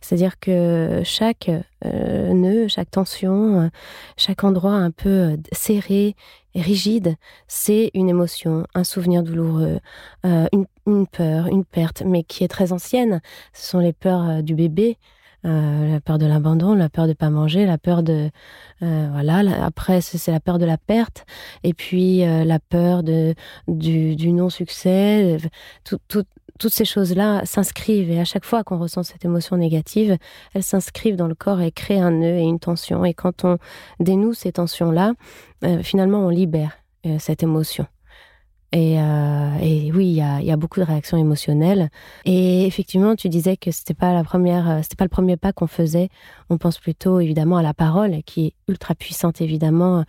C'est-à-dire que chaque euh, nœud, chaque tension, euh, chaque endroit un peu euh, serré rigide, c'est une émotion, un souvenir douloureux, une, peur, une perte, mais qui est très ancienne. Ce sont les peurs du bébé. la peur de l'abandon, la peur de pas manger, la peur de voilà. après, c'est la peur de la perte, et puis la peur de du, non succès. Tout, toutes ces choses-là s'inscrivent et à chaque fois qu'on ressent cette émotion négative, elles s'inscrivent dans le corps et créent un nœud et une tension. Et quand on dénoue ces tensions-là, euh, finalement, on libère euh, cette émotion. Et, euh, oui, il y a, y a, beaucoup de réactions émotionnelles. Et effectivement, tu disais que c'était pas la première, euh, c'était pas le premier pas qu'on faisait. On pense plutôt évidemment à la parole, qui est ultra puissante évidemment,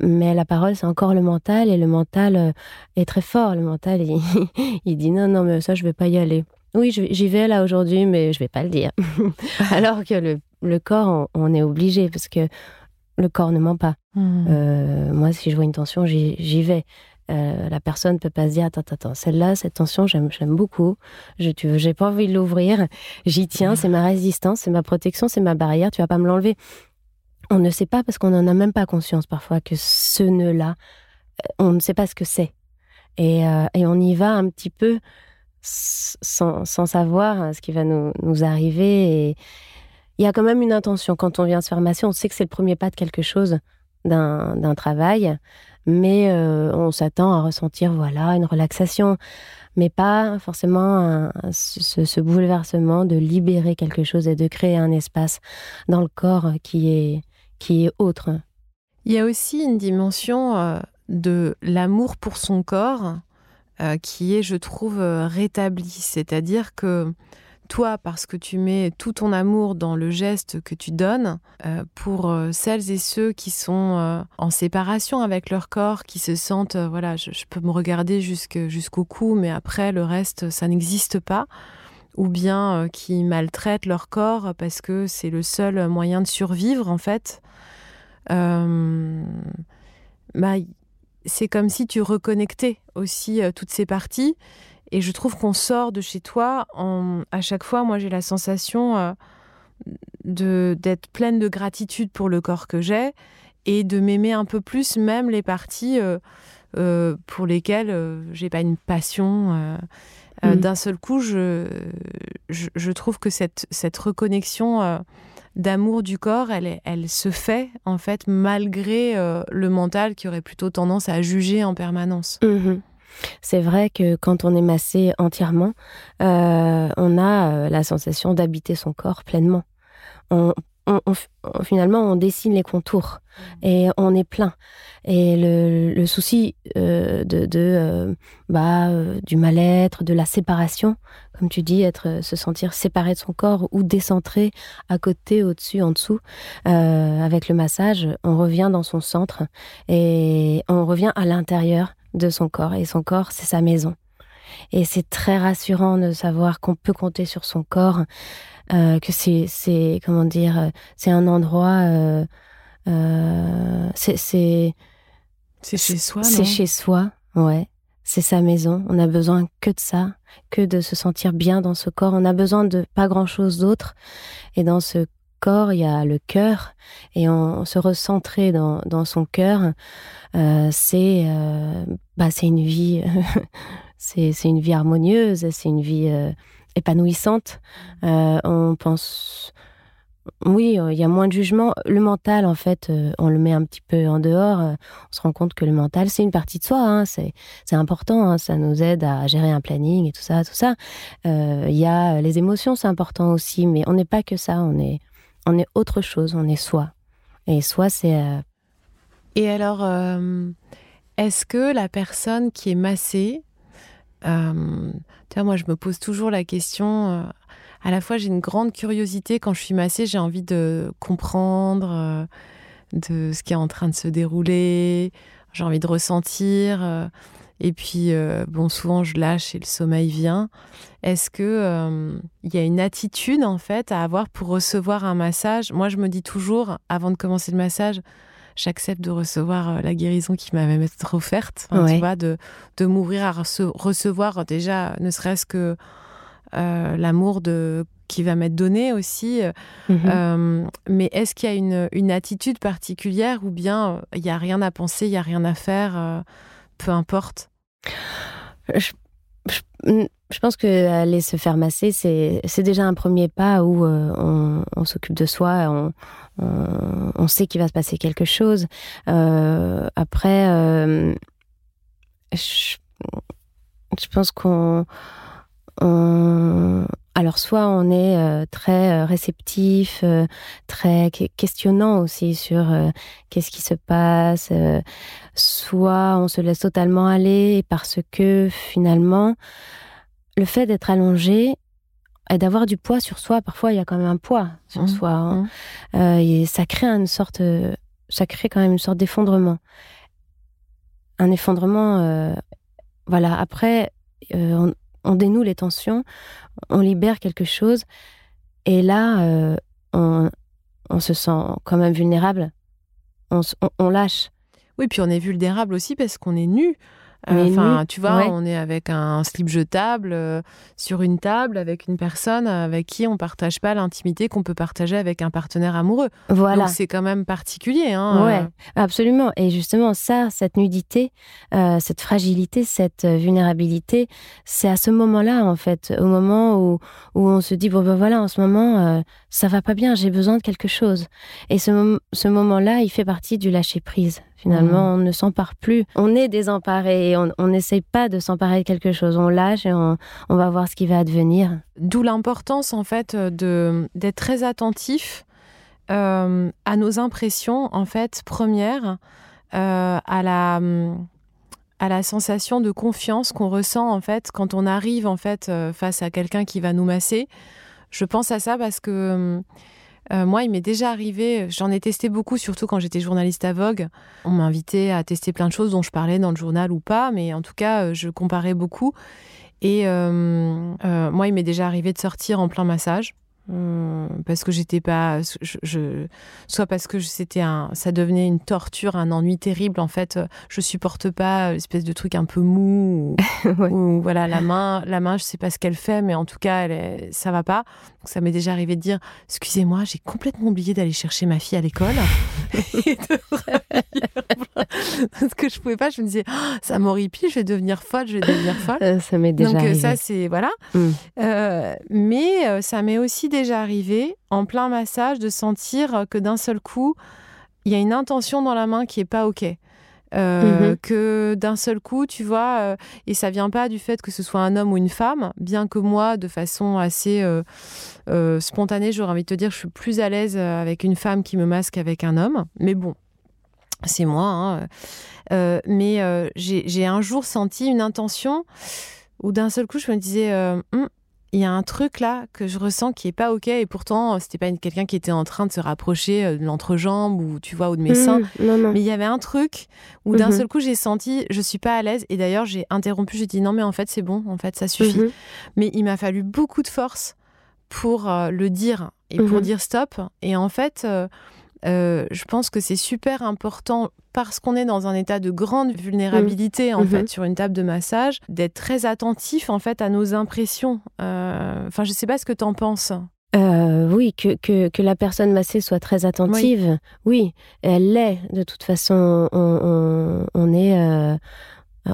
mais la parole c'est encore le mental et le mental euh, est très fort. Le mental, il, il dit non, non, mais ça je vais pas y aller. Oui, j'y vais là aujourd'hui, mais je vais pas le dire. Alors que le, le corps, on, est obligé parce que le corps ne ment pas. Mmh. Euh, moi, si je vois une tension, j'y vais. Euh, la personne peut pas se dire attends attends celle-là cette tension j'aime j'aime beaucoup. Je tu j'ai pas envie de l'ouvrir. J'y tiens c'est ma résistance c'est ma protection c'est ma barrière tu vas pas me l'enlever. On ne sait pas parce qu'on n'en a même pas conscience parfois que ce nœud là euh, on ne sait pas ce que c'est. Et, euh, et on y va un petit peu sans, sans savoir hein, ce qui va nous, nous arriver. Et il y a quand même une intention. Quand on vient se faire masser on sait que c'est le premier pas de quelque chose d'un travail mais euh, on s'attend à ressentir voilà une relaxation, mais pas forcément ce, bouleversement de libérer quelque chose et de créer un espace dans le corps qui est qui est autre. Il y a aussi une dimension euh, de l'amour pour son corps euh, qui est, je trouve, rétablie, c'est-à-dire que toi parce que tu mets tout ton amour dans le geste que tu donnes euh, pour euh, celles et ceux qui sont euh, en séparation avec leur corps, qui se sentent, voilà, je, peux me regarder jusqu'au cou, mais après le reste, ça n'existe pas, ou bien qui maltraitent leur corps parce que c'est le seul moyen de survivre en fait. Bah, c'est comme si tu reconnectais aussi toutes ces parties Et je trouve qu'on sort de chez toi, à chaque fois, moi j'ai la sensation euh, de d'être pleine de gratitude pour le corps que j'ai et de m'aimer un peu plus, même les parties euh, euh, pour lesquelles j'ai pas une passion. Mm. D'un seul coup, je, je, trouve que cette, cette reconnexion d'amour du corps, elle, elle se fait en fait malgré le mental qui aurait plutôt tendance à juger en permanence. Mm-hmm. C'est vrai que quand on est massé entièrement, euh, on a euh, la sensation d'habiter son corps pleinement. finalement, on dessine les contours mmh. et on est plein. Et le, souci euh, de, bah, du mal-être, de la séparation, comme tu dis, être, se sentir séparé de son corps ou décentré à côté, au-dessus, en dessous, avec le massage, on revient dans son centre et on revient à l'intérieur de son corps. Et son corps, c'est sa maison. Et c'est très rassurant de savoir qu'on peut compter sur son corps, euh, que c'est, c'est, comment dire, euh, c'est un endroit, euh, c'est, c'est, c'est chez soi. C'est chez soi, ouais. C'est sa maison. On a besoin que de ça, que de se sentir bien dans ce corps. On a besoin de pas grand chose d'autre. Et dans ce corps, il y a le cœur, et on, se recentrer dans, dans son cœur, euh, c'est euh, bah, une vie, c'est une vie harmonieuse, c'est une vie euh, épanouissante. on pense, oui, il y a moins de jugement. Le mental, en fait, on le met un petit peu en dehors. on se rend compte que le mental, c'est une partie de soi. Hein, c'est important. Hein, ça nous aide à gérer un planning et tout ça, tout ça. Il y a les émotions, c'est important aussi, mais on n'est pas que ça. On est on est autre chose, on est soi. Et soi, c'est... Euh, Et alors, euh, est-ce que la personne qui est massée, euh, tu vois, moi je me pose toujours la question, à la fois j'ai une grande curiosité quand je suis massée, j'ai envie de comprendre de ce qui est en train de se dérouler, j'ai envie de ressentir. Et puis, euh, bon, souvent je lâche et le sommeil vient. Est-ce que euh, il y a une attitude en fait à avoir pour recevoir un massage? Moi, je me dis toujours, avant de commencer le massage, j'accepte de recevoir euh, la guérison qui m'a même été offerte. Tu vois, de, de m'ouvrir à recevoir déjà, ne serait-ce que l'amour de qui va m'être donné aussi. Mhm. mais est-ce qu'il y a une, une, attitude particulière ou bien il n'y a rien à penser, il n'y a rien à faire peu importe je, pense que aller se faire masser, c'est déjà un premier pas où euh, on, s'occupe de soi, on, sait qu'il va se passer quelque chose. Euh, après, euh, je, je, pense qu'on alors soit on est euh, très euh, réceptif, euh, très questionnant aussi sur qu'est-ce qui se passe, soit on se laisse totalement aller parce que finalement le fait d'être allongé et d'avoir du poids sur soi, parfois il y a quand même un poids sur mmh. soi, hein. mmh. et ça crée une sorte, ça crée quand même une sorte d'effondrement, un effondrement. voilà. Après, on, on dénoue les tensions, on libère quelque chose, et là, euh, on, se sent quand même vulnérable. on, lâche. Oui, puis on est vulnérable aussi parce qu'on est nu. Enfin, tu vois, on est avec un slip jetable euh, sur une table avec une personne avec qui on partage pas l'intimité qu'on peut partager avec un partenaire amoureux. Voilà. Donc c'est quand même particulier. Hein, ouais, euh. absolument. Et justement, ça, cette nudité, euh, cette fragilité, cette vulnérabilité, c'est à ce moment-là, en fait, au moment où, où on se dit bon ben voilà, en ce moment, ça va pas bien, j'ai besoin de quelque chose. Et ce, ce moment-là, il fait partie du lâcher prise. Finalement, mmh. on ne s'empare plus. On est désemparé et on n'essaye pas de s'emparer de quelque chose. On lâche et on, va voir ce qui va advenir. D'où l'importance, en fait, de d'être très attentif euh, à nos impressions, en fait, premières, euh, à la à la sensation de confiance qu'on ressent en fait quand on arrive en fait euh, face à quelqu'un qui va nous masser. Je pense à ça parce que euh, moi, il m'est déjà arrivé, j'en ai testé beaucoup, surtout quand j'étais journaliste à Vogue. On m'invitait à tester plein de choses dont je parlais dans le journal ou pas, mais en tout cas, euh, je comparais beaucoup. Et euh, moi, il m'est déjà arrivé de sortir en plein massage. Hum, parce que j'étais pas je, soit parce que c'était un ça devenait une torture un ennui terrible en fait je supporte pas l'espèce de truc un peu mou ou, voilà la main la main je sais pas ce qu'elle fait mais en tout cas elle ça va pas. Donc ça m'est déjà arrivé de dire excusez-moi j'ai complètement oublié d'aller chercher ma fille à l'école. Parce que je pouvais pas je me disais oh, ça m'horripile je vais devenir folle je vais devenir folle. Euh, ça m'est déjà donc euh, ça c'est voilà. Hum. euh, mais ça m'est aussi déjà arrivé, en plein massage, de sentir que d'un seul coup, il y a une intention dans la main qui est pas OK. Euh, mhm. que d'un seul coup, tu vois, euh, et ça vient pas du fait que ce soit un homme ou une femme, bien que moi, de façon assez euh, spontanée, j'aurais envie de te dire, je suis plus à l'aise avec une femme qui me masque avec un homme, mais bon, c'est moi. Hein, mais j'ai un jour senti une intention où d'un seul coup, je me disais, hum, il y a un truc là que je ressens qui est pas ok et pourtant c'était pas quelqu'un qui était en train de se rapprocher euh, de l'entrejambe ou tu vois ou de mes seins. mmh, mais il y avait un truc où d'un mmh seul coup j'ai senti je suis pas à l'aise et d'ailleurs j'ai interrompu j'ai dit non mais en fait c'est bon en fait ça suffit. Mmh mais il m'a fallu beaucoup de force pour euh, le dire et pour dire stop. Et en fait euh, euh, je pense que c'est super important parce qu'on est dans un état de grande vulnérabilité en mmh. fait sur une table de massage, d'être très attentif en fait à nos impressions. Euh, enfin, je sais pas ce que tu en penses. Euh, oui, que, que, la personne massée soit très attentive. Oui, elle l'est. De toute façon, on, est,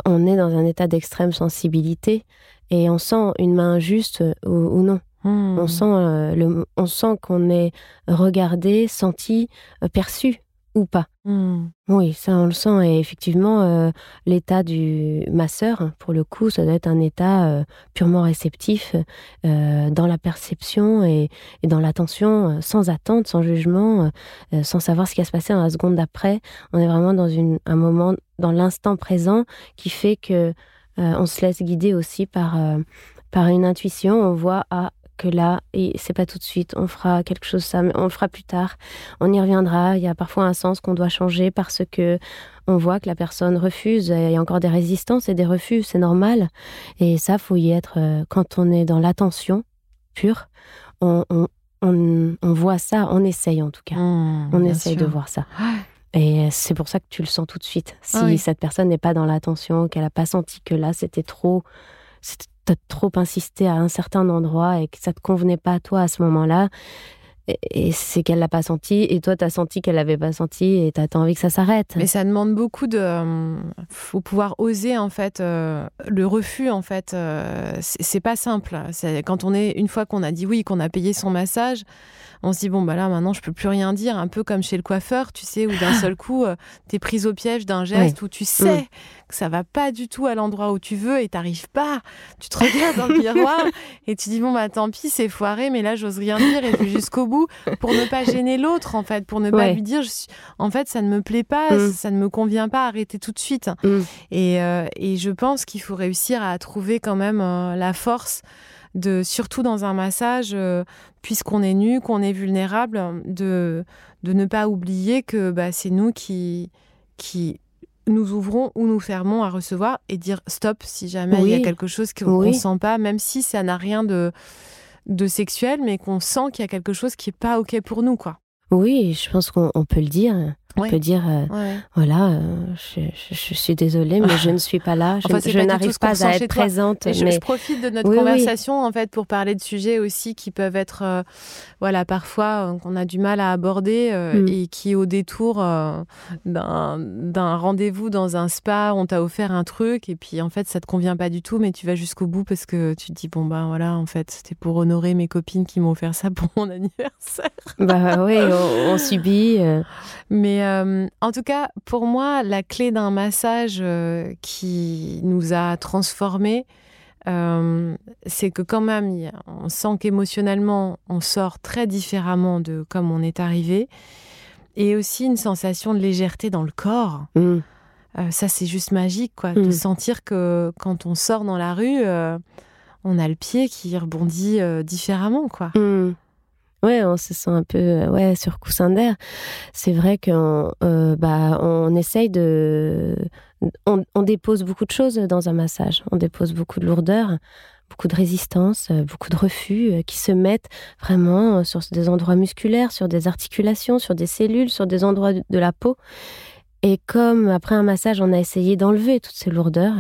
on est dans un état d'extrême sensibilité et on sent une main juste ou non. On hmm. sent, euh, le, on sent qu'on est regardé, senti, euh, perçu ou pas. Hmm. Oui, ça on le sent. Et effectivement, euh, l'état du masseur, pour le coup, ça doit être un état purement réceptif dans la perception et, dans l'attention, sans attente, sans jugement, sans savoir ce qui va se passer dans la seconde d'après. On est vraiment dans une, un moment, dans l'instant présent, qui fait que on se laisse guider aussi par par une intuition. On voit à ah, que là, et c'est pas tout de suite, on fera quelque chose ça, mais on le fera plus tard. On y reviendra. Il y a parfois un sens qu'on doit changer parce que on voit que la personne refuse. Il y a encore des résistances et des refus, c'est normal. Et ça, faut y être euh, quand on est dans l'attention pure. On, voit ça, on essaye en tout cas. Mmh, on essaye de voir ça. Et c'est pour ça que tu le sens tout de suite. Si cette personne n'est pas dans l'attention, qu'elle n'a pas senti que là, c'était trop, t'as trop insisté à un certain endroit et que ça te convenait pas à toi à ce moment-là. Et, c'est qu'elle l'a pas senti, et toi, tu as senti qu'elle l'avait pas senti, et tu as envie que ça s'arrête. Mais ça demande beaucoup de. Euh, faut pouvoir oser, en fait. Euh, le refus, en fait, euh, c'est pas simple. Quand on est. Une fois qu'on a dit oui, qu'on a payé son massage, on se dit bon bah là maintenant je peux plus rien dire, un peu comme chez le coiffeur, tu sais, où d'un seul coup euh, tu es prise au piège d'un geste où tu sais mm. que ça va pas du tout à l'endroit où tu veux et t'arrives pas. Tu te regardes dans le miroir et tu dis bon bah tant pis c'est foiré, mais là j'ose rien dire et je vais jusqu'au bout pour ne pas gêner l'autre en fait, pour ne pas lui dire en fait ça ne me plaît pas, mm. ça ne me convient pas, arrêter tout de suite. Mm. Et, euh, et, je pense qu'il faut réussir à trouver quand même euh, la force de surtout dans un massage, euh, puisqu'on est nu, qu'on est vulnérable, de, de ne pas oublier que bah, c'est nous qui, qui nous ouvrons ou nous fermons à recevoir et dire stop si jamais il y a quelque chose qu'on ne sent pas, même si ça n'a rien de, de sexuel, mais qu'on sent qu'il y a quelque chose qui n'est pas OK pour nous. quoi. Oui, je pense qu'on peut le dire. On peut dire, euh, voilà, euh, je, suis désolée, mais je ne suis pas là. Je, n'arrive pas à être présente. Mais... Je, profite de notre conversation en fait pour parler de sujets aussi qui peuvent être, euh, voilà, parfois qu'on a du mal à aborder mm. et qui au détour d'un rendez-vous dans un spa, on t'a offert un truc et puis en fait ça te convient pas du tout, mais tu vas jusqu'au bout parce que tu te dis bon bah voilà, en fait c'était pour honorer mes copines qui m'ont offert ça pour mon anniversaire. Bah oui, on, on subit. Mais euh, en tout cas, pour moi, la clé d'un massage euh, qui nous a transformés, euh, c'est que quand même, on sent qu'émotionnellement, on sort très différemment de comme on est arrivé. Et aussi une sensation de légèreté dans le corps. Mm. ça, c'est juste magique, quoi, de mm. sentir que quand on sort dans la rue, on a le pied qui rebondit différemment, quoi. Mm. Ouais, on se sent un peu euh, ouais sur coussin d'air. C'est vrai qu'on euh, bah on essaye de on, on, dépose beaucoup de choses dans un massage. On dépose beaucoup de lourdeur, beaucoup de résistance, beaucoup de refus, qui se mettent vraiment sur des endroits musculaires, sur des articulations, sur des cellules, sur des endroits de la peau. Et comme après un massage, on a essayé d'enlever toutes ces lourdeurs,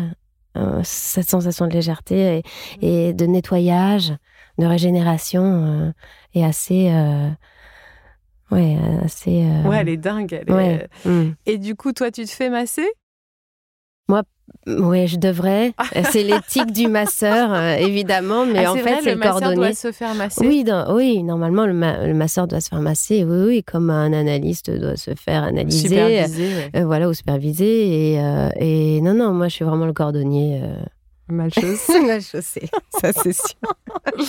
cette sensation de légèreté et, de nettoyage, de régénération est assez Ouais, assez. Ouais, elle est dingue. Elle mmh. Et du coup, toi, tu te fais masser? Moi, oui, je devrais. c'est l'éthique du masseur, euh, évidemment, mais ah, en fait, c'est le, cordonnier. doit se faire masser? Oui, oui, normalement, le, masseur doit se faire masser. Oui, oui, comme un analyste doit se faire analyser, superviser, euh, voilà, ou superviser. Et, euh, et, non, non, moi, je suis vraiment le cordonnier. Mal chaussé. Mal chaussé, ça c'est sûr.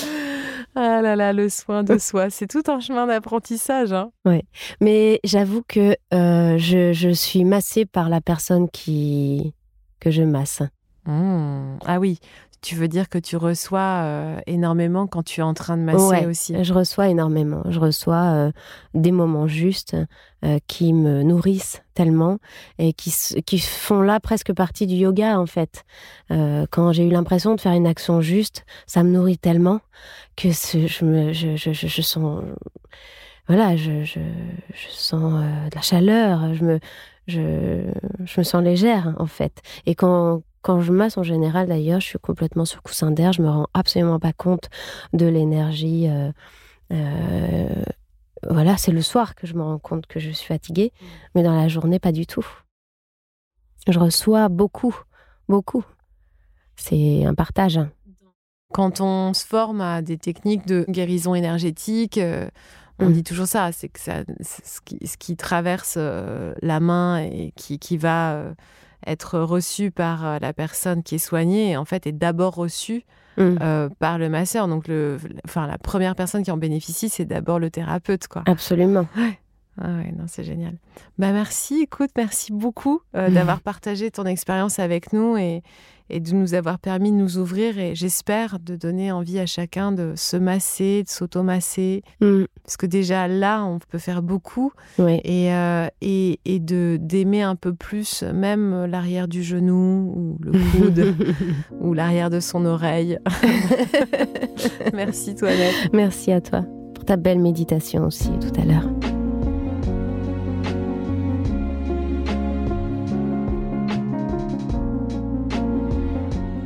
ah là là, le soin de soi, c'est tout un chemin d'apprentissage. Hein. Oui, mais j'avoue que je, je, suis massée par la personne qui, que je masse. Mmh. Ah oui, tu veux dire que tu reçois euh, énormément quand tu es en train de masser aussi? Je reçois énormément. Je reçois euh, des moments justes euh, qui me nourrissent tellement et qui, qui font là presque partie du yoga en fait. quand j'ai eu l'impression de faire une action juste, ça me nourrit tellement que je, me, je, je, je, sens voilà, je, je, je sens de la chaleur, je me, je, je me sens légère en fait. Et quand, quand je masse en général d'ailleurs, je suis complètement sur coussin d'air, je me rends absolument pas compte de l'énergie. Euh, euh, voilà, c'est le soir que je me rends compte que je suis fatiguée, mmh. mais dans la journée, pas du tout. Je reçois beaucoup, beaucoup. C'est un partage. Quand on se forme à des techniques de guérison énergétique, euh, on mm. dit toujours ça, c'est que ça, ce, qui, ce, qui, traverse euh, la main et qui, qui va être reçu par euh, la personne qui est soignée, en fait, est d'abord reçu mm. par le masseur. Donc, le, enfin, la première personne qui en bénéficie, c'est d'abord le thérapeute, quoi. Absolument. Ouais. Ah ouais, non, c'est génial. Bah merci, écoute, merci beaucoup d'avoir partagé ton expérience avec nous et, et de nous avoir permis de nous ouvrir et j'espère de donner envie à chacun de se masser, de s'automasser. Mm. Parce que déjà là, on peut faire beaucoup et, euh, et, et, de d'aimer un peu plus même l'arrière du genou ou le coude ou l'arrière de son oreille. Merci Toinette. Merci à toi pour ta belle méditation aussi tout à l'heure.